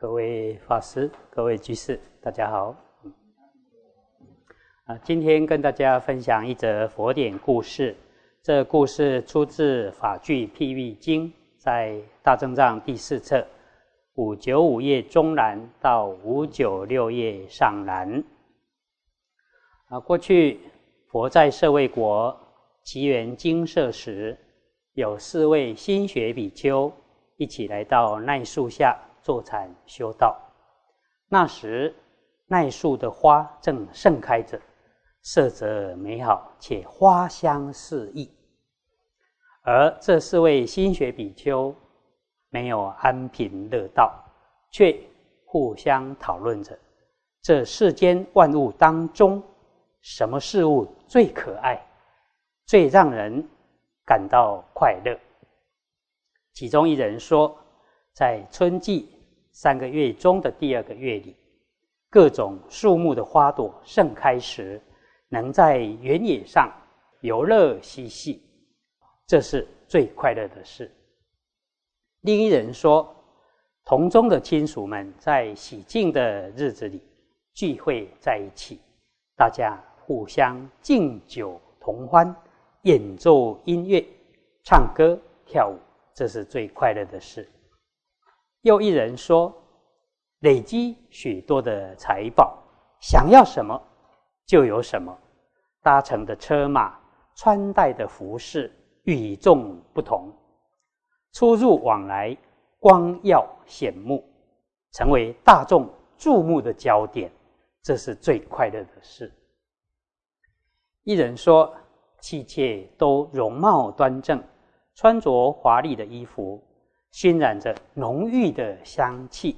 各位法师、各位居士，大家好。啊，今天跟大家分享一则佛典故事。这故事出自《法句譬喻经》，在大正藏第四册五九五页中南到五九六页上南。啊，过去佛在舍卫国奇缘精舍时，有四位心学比丘一起来到奈树下坐禅修道。那时，奈树的花正盛开着。色泽美好，且花香四溢。而这四位心学比丘没有安贫乐道，却互相讨论着这世间万物当中，什么事物最可爱，最让人感到快乐。其中一人说，在春季三个月中的第二个月里，各种树木的花朵盛开时。能在原野上游乐嬉戏，这是最快乐的事。另一人说，同宗的亲属们在喜庆的日子里聚会在一起，大家互相敬酒同欢，演奏音乐、唱歌跳舞，这是最快乐的事。又一人说，累积许多的财宝，想要什么？就有什么，搭乘的车马，穿戴的服饰与众不同，出入往来光耀显目，成为大众注目的焦点，这是最快乐的事。一人说，妻妾都容貌端正，穿着华丽的衣服，熏染着浓郁的香气，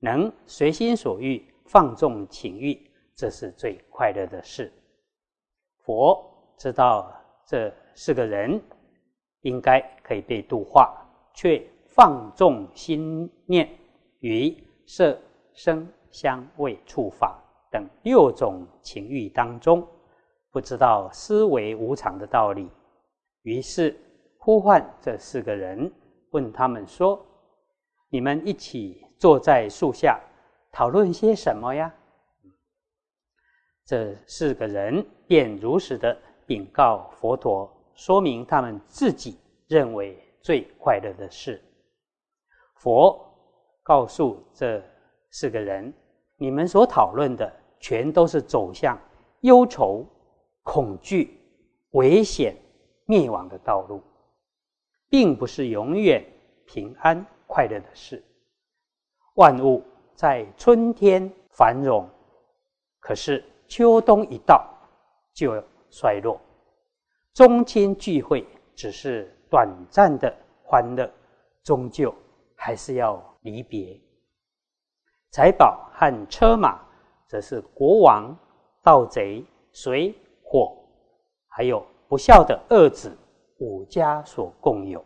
能随心所欲放纵情欲。这是最快乐的事。佛知道这四个人应该可以被度化，却放纵心念于色、声、香、味、触、法等六种情欲当中，不知道思维无常的道理。于是呼唤这四个人，问他们说：“你们一起坐在树下，讨论些什么呀？”这四个人便如实的禀告佛陀，说明他们自己认为最快乐的事。佛告诉这四个人：“你们所讨论的，全都是走向忧愁、恐惧、危险、灭亡的道路，并不是永远平安快乐的事。万物在春天繁荣，可是。”秋冬一到，就衰落。宗亲聚会只是短暂的欢乐，终究还是要离别。财宝和车马，则是国王、盗贼、水火，还有不孝的二子五家所共有。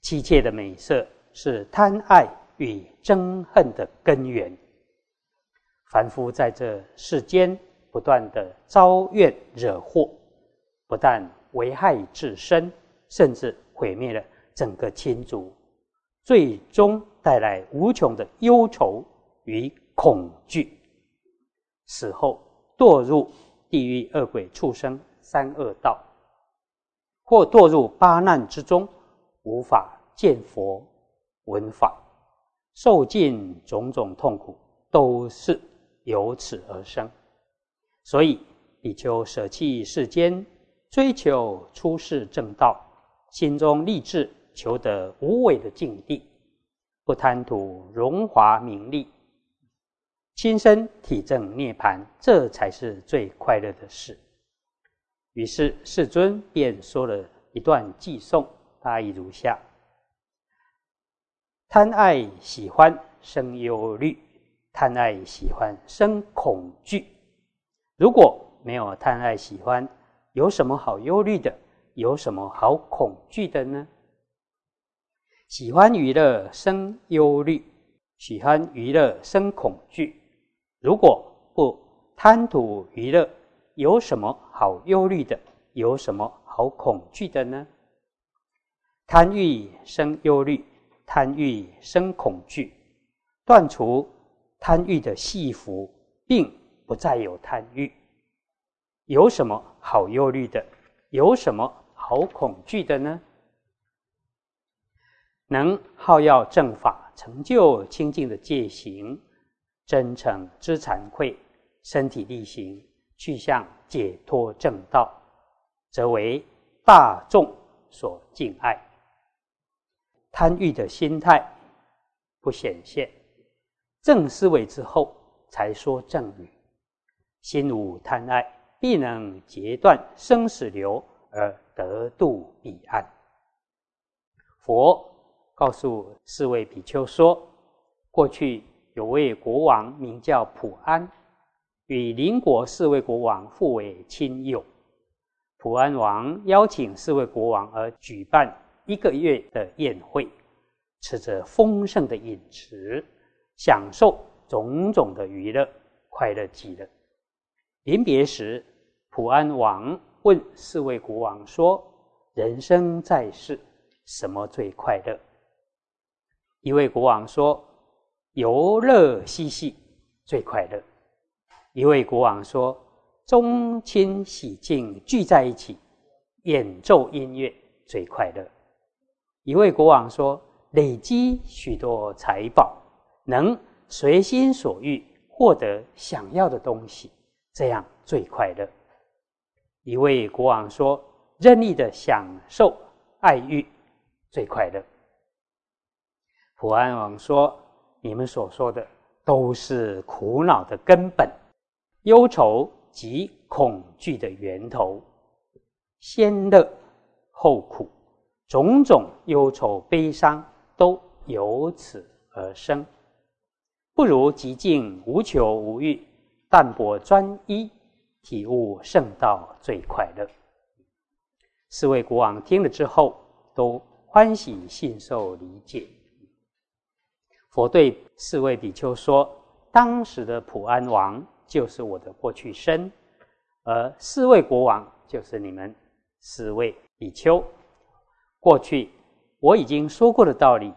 妻妾的美色，是贪爱与憎恨的根源。凡夫在这世间不断的招怨惹祸，不但危害自身，甚至毁灭了整个亲族，最终带来无穷的忧愁与恐惧，死后堕入地狱、恶鬼、畜生三恶道，或堕入八难之中，无法见佛闻法，受尽种种痛苦，都是。由此而生，所以比丘舍弃世间，追求出世正道，心中立志求得无为的境地，不贪图荣华名利，亲身体证涅盘，这才是最快乐的事。于是世尊便说了一段偈颂，大意如下：贪爱喜欢生忧虑。贪爱喜欢生恐惧，如果没有贪爱喜欢，有什么好忧虑的？有什么好恐惧的呢？喜欢娱乐生忧虑，喜欢娱乐生恐惧。如果不贪图娱乐，有什么好忧虑的？有什么好恐惧的呢？贪欲生忧虑，贪欲生恐惧。断除贪欲的戏服，并不再有贪欲。有什么好忧虑的？有什么好恐惧的呢？能好要正法，成就清净的戒行，真诚知惭愧，身体力行，去向解脱正道，则为大众所敬爱。贪欲的心态不显现，正思维之后才说正语。心无贪爱，必能截断生死流，而得度彼岸。佛。告诉四位比丘说：“过去有位国王名叫普安，与邻国四位国王互为亲友。普安王邀请四位国王而举办一个月的宴会，吃着丰盛的饮食，享受种种的娱乐，快乐极了。临别时，普安王问四位国王说：‘人生在世，什么最快乐？’”一位国王说：“游乐嬉戏最快乐。”一位国王说：“宗亲喜庆聚在一起，演奏音乐最快乐。”一位国王说：“累积许多财宝，能随心所欲获得想要的东西，这样最快乐。”一位国王说：“任意的享受爱欲最快乐。”普安王说：“你们所说的都是苦恼的根本，忧愁及恐惧的源头。先乐后苦，种种忧愁悲伤都由此而生。不如极静无求无欲，淡泊专一，体悟圣道最快乐。”四位国王听了之后，都欢喜信受理解。佛对四位比丘说：“当时的普安王就是我的过去生，而四位国王就是你们四位比丘。过去我已经说过的道理，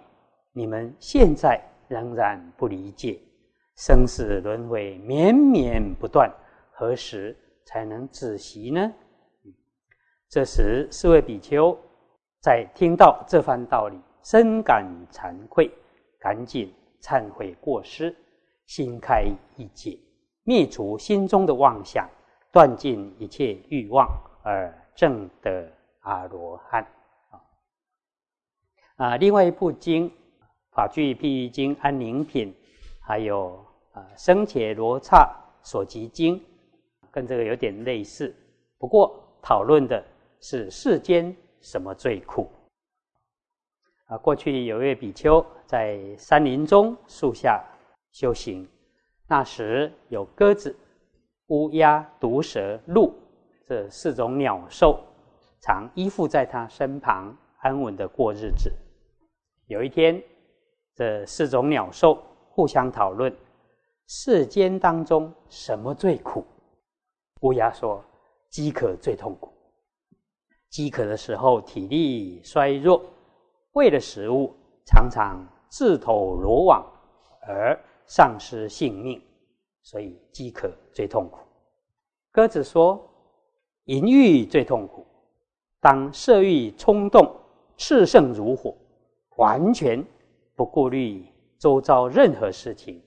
你们现在仍然不理解。生死轮回绵绵不断，何时才能止息呢？”这时，四位比丘在听到这番道理，深感惭愧。赶紧忏悔过失，心开意解，灭除心中的妄想，断尽一切欲望，而证得阿罗汉。啊，另外一部经《法句譬喻经》安宁品，还有啊生且罗刹所集经，跟这个有点类似，不过讨论的是世间什么最苦。啊，过去有一位比丘在山林中树下修行，那时有鸽子、乌鸦、毒蛇、鹿这四种鸟兽，常依附在他身旁，安稳的过日子。有一天，这四种鸟兽互相讨论世间当中什么最苦。乌鸦说：“饥渴最痛苦。饥渴的时候，体力衰弱。”为了食物，常常自投罗网而丧失性命，所以饥渴最痛苦。鸽子说：“淫欲最痛苦。当色欲冲动炽盛如火，完全不顾虑周遭任何事情，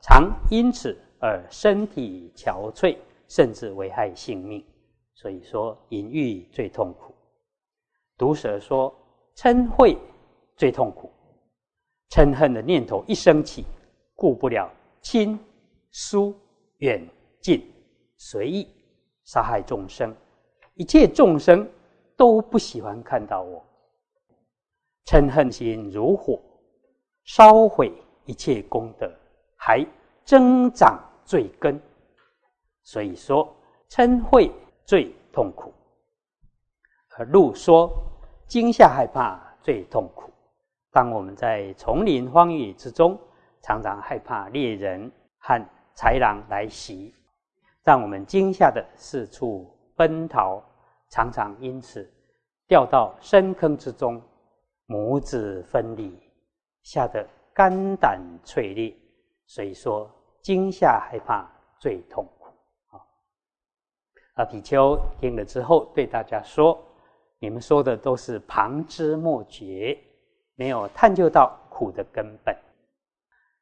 常因此而身体憔悴，甚至危害性命。所以说，淫欲最痛苦。”毒蛇说。嗔恚最痛苦，嗔恨的念头一升起，顾不了亲疏远近，随意杀害众生，一切众生都不喜欢看到我。嗔恨心如火，烧毁一切功德，还增长罪根。所以说，嗔恚最痛苦。而路说。惊吓害怕最痛苦。当我们在丛林荒野之中，常常害怕猎人和豺狼来袭，让我们惊吓的四处奔逃，常常因此掉到深坑之中，母子分离，吓得肝胆脆裂，所以说惊吓害怕最痛苦啊。啊，比丘听了之后对大家说：“你们说的都是旁枝末节，没有探究到苦的根本。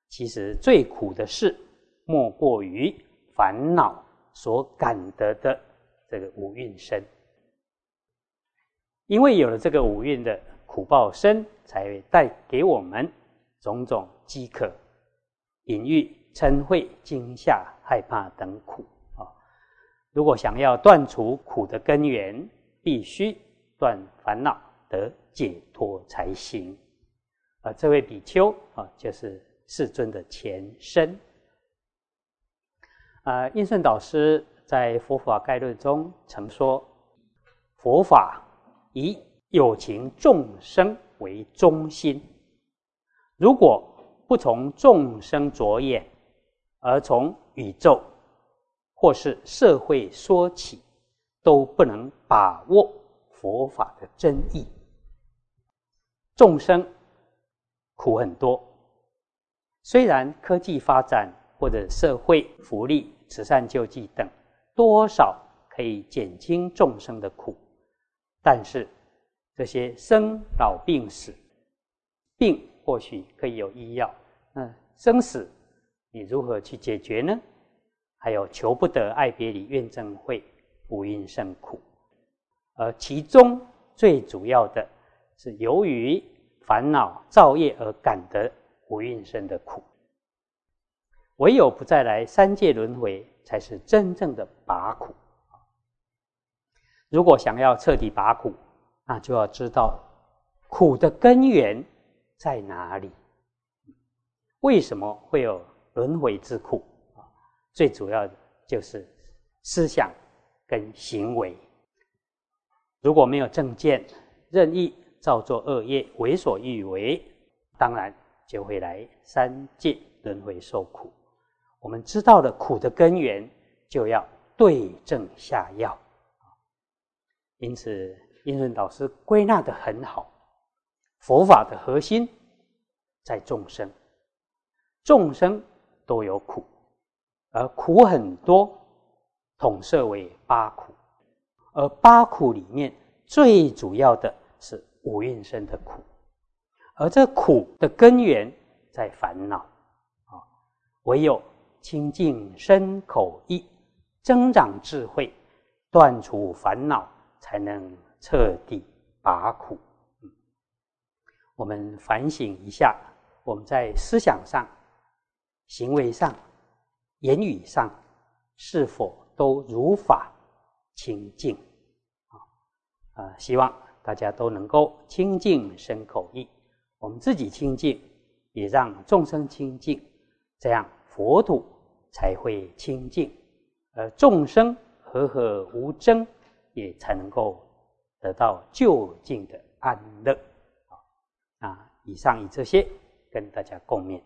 其实最苦的事，莫过于烦恼所感得的这个五蕴身。因为有了这个五蕴的苦报身，才会带给我们种种饥渴、隐喻、嗔恚、惊吓、害怕等苦啊。如果想要断除苦的根源，必须断烦恼得解脱才行。啊，这位比丘啊，就是世尊的前身。啊，印顺导师在《佛法概论》中曾说：“佛法以有情众生为中心，如果不从众生着眼，而从宇宙或是社会说起，都不能把握佛法的真意。众生苦很多，虽然科技发展或者社会福利。”慈善救济等，多少可以减轻众生的苦，但是这些生老病死，病或许可以有医药，那生死你如何去解决呢？还有求不得、爱别离、怨憎会、五蕴甚苦，而其中最主要的是由于烦恼造业而感得五蕴生的苦。唯有不再来三界轮回，才是真正的拔苦。如果想要彻底拔苦，那就要知道苦的根源在哪里。为什么会有轮回之苦？啊，最主要的就是思想跟行为。如果没有正见，任意造作恶业，为所欲为，当然就会来三界轮回受苦。我们知道了苦的根源，就要对症下药。因此，印顺导师归纳的很好，佛法的核心在众生，众生都有苦，而苦很多，统摄为八苦，而八苦里面最主要的是五蕴生的苦，而这苦的根源在烦恼啊，唯有。清净身口意，增长智慧，断除烦恼，才能彻底拔苦。我们反省一下，我们在思想上、行为上、言语上，是否都如法清净？啊啊！希望大家都能够清净身口意，我们自己清净，也让众生清净，这样佛土。才会清净，而众生和和无争，也才能够得到就近的安乐。啊，以上以这些跟大家共勉。